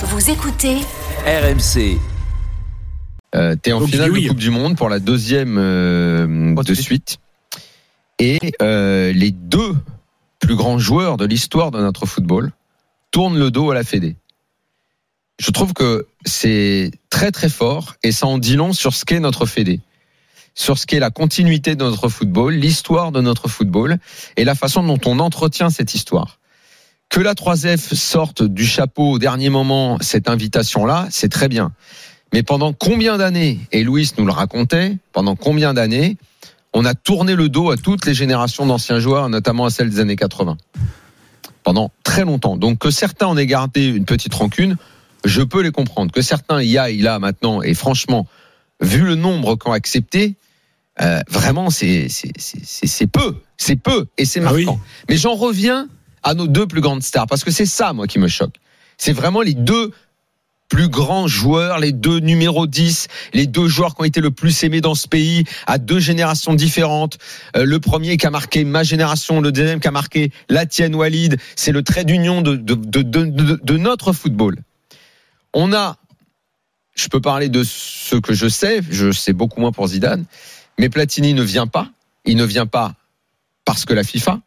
Vous écoutez RMC. Euh, T'es en Donc, finale oui. de Coupe du Monde pour la deuxième euh, Oh, de suite. Et euh, les deux plus grands joueurs de l'histoire de notre football tournent le dos à la Fédé. Je trouve que c'est très très fort et ça en dit long sur ce qu'est notre Fédé, sur ce qu'est la continuité de notre football, l'histoire de notre football et la façon dont on entretient cette histoire. Que la 3F sorte du chapeau au dernier moment cette invitation-là, c'est très bien. Mais pendant combien d'années, et Louis nous le racontait, pendant combien d'années, on a tourné le dos à toutes les générations d'anciens joueurs, notamment à celles des années 80 Pendant très longtemps. Donc que certains en aient gardé une petite rancune, je peux les comprendre. Que certains y aillent là maintenant, et franchement, vu le nombre qu'ont accepté, euh, vraiment, c'est c'est- c'est- c'est- c'est peu. C'est peu, et c'est Ah oui. marquant. Mais j'en reviens à nos deux plus grandes stars, parce que c'est ça, moi, qui me choque. C'est vraiment les deux plus grands joueurs, les deux numéros 10, les deux joueurs qui ont été le plus aimés dans ce pays, à deux générations différentes. Euh, le premier qui a marqué ma génération, le deuxième qui a marqué la tienne, Walid. C'est le trait d'union de, de, de, de, notre football. On a, je peux parler de ce que je sais, je sais beaucoup moins pour Zidane, mais Platini ne vient pas. Il ne vient pas parce que la FIFA,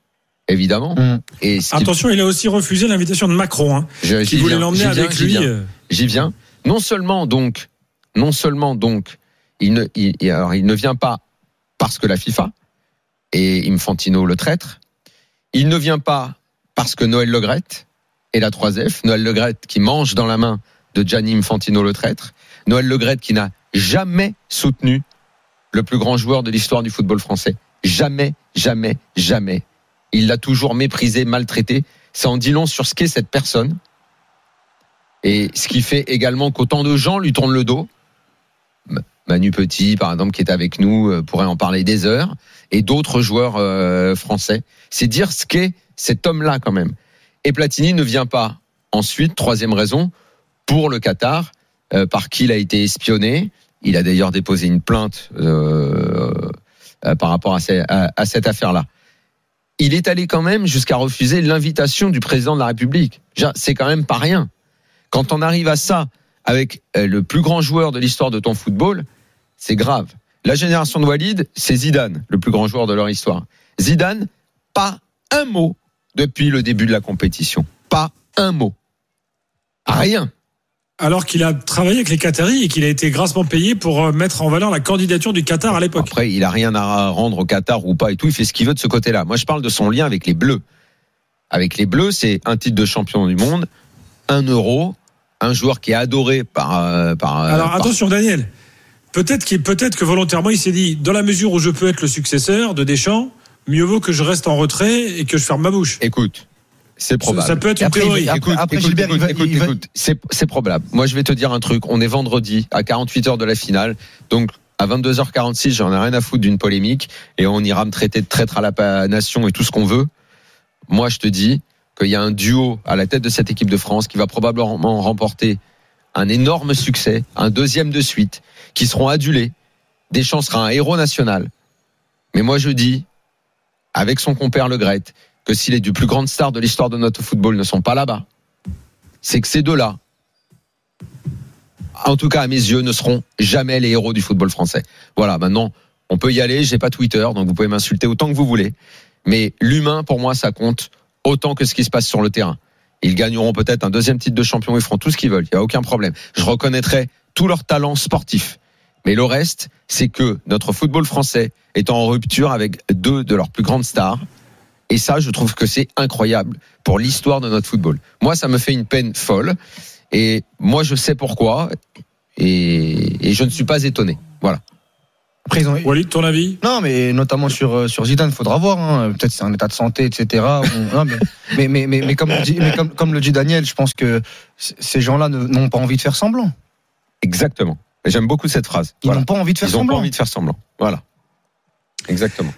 évidemment. Mm. Et Attention, il a aussi refusé l'invitation de Macron, hein, je- qui j'y voulait viens, l'emmener j'y viens, avec j'y lui. viens. euh, J'y viens. Non seulement donc, non seulement donc, il ne, il, il- alors, il ne vient pas parce que la FIFA et Infantino le traître. Il ne vient pas parce que Noël Legrette et la 3F. Noël Legrette qui mange dans la main de Gianni Infantino le traître. Noël Legrette qui n'a jamais soutenu le plus grand joueur de l'histoire du football français. Jamais, jamais, jamais. Il l'a toujours méprisé, maltraité. Ça en dit long sur ce qu'est cette personne. Et ce qui fait également qu'autant de gens lui tournent le dos. Manu Petit, par exemple, qui est avec nous, euh, pourrait en parler des heures, et d'autres joueurs euh, français. C'est dire ce qu'est cet homme-là quand même. Et Platini ne vient pas. Ensuite, troisième raison, pour le Qatar, euh, par qui il a été espionné. Il a d'ailleurs déposé une plainte par rapport à cette affaire-là. Il est allé quand même jusqu'à refuser l'invitation du président de la République. C'est quand même pas rien. Quand on arrive à ça avec euh, le plus grand joueur de l'histoire de ton football, c'est grave. La génération de Walid, c'est Zidane, le plus grand joueur de leur histoire. Zidane, pas un mot depuis le début de la compétition. Pas un mot. Rien. Alors qu'il a travaillé avec les Qataris et qu'il a été grassement payé pour euh, mettre en valeur la candidature du Qatar à l'époque. Après, il a rien à rendre au Qatar ou pas et tout. Il fait ce qu'il veut de ce côté-là. Moi, je parle de son lien avec les Bleus. Avec les Bleus, c'est un titre de champion du monde, un euro, un joueur qui est adoré par. euh, par Alors par- attention, Daniel. Peut-être peut-être que volontairement, il s'est dit, dans la mesure où je peux être le successeur de Deschamps, mieux vaut que je reste en retrait et que je ferme ma bouche. Écoute, c'est probable. Ça peut être une après, théorie. après, écoute, Gilbert, écoute, écoute, va- écoute, c'est c'est probable. Moi, je vais te dire un truc. On est vendredi à 48 heures de la finale, donc à 22h46, j'en ai rien à foutre d'une polémique et on ira me traiter de traître à la nation et tout ce qu'on veut. Moi, je te dis qu'il y a un duo à la tête de cette équipe de France qui va probablement remporter un énorme succès, un deuxième de suite, qui seront adulés. Deschamps sera un héros national. Mais moi, je dis, avec son compère Le Gret, que si les deux plus grandes stars de l'histoire de notre football ne sont pas là-bas, c'est que ces deux-là, en tout cas à mes yeux, ne seront jamais les héros du football français. Voilà, maintenant, on peut y aller, j'ai pas Twitter, donc vous pouvez m'insulter autant que vous voulez. Mais l'humain, pour moi, ça compte autant que ce qui se passe sur le terrain. Ils gagneront peut-être un deuxième titre de champion, ils feront tout ce qu'ils veulent, il n'y a aucun problème. Je reconnaîtrai tout leur talent sportif. Mais le reste, c'est que notre football français est en rupture avec deux de leurs plus grandes stars. Et ça, je trouve que c'est incroyable pour l'histoire de notre football. Moi, ça me fait une peine folle. Et moi, je sais pourquoi. Et, et je ne suis pas étonné. Voilà. Après, ils ont- Walid, ton avis? Non, mais notamment sur, euh, sur Zidane, il faudra voir. hein. Peut-être c'est un état de santé, etc. Non, mais, mais, mais, mais, mais comme, le dit, mais comme, comme le dit Daniel, je pense que ces gens-là n'ont pas envie de faire semblant. Exactement. Et J'aime beaucoup cette phrase. Ils Voilà. n'ont pas envie de faire Ils n'ont pas semblant. envie de faire semblant. Voilà. Exactement.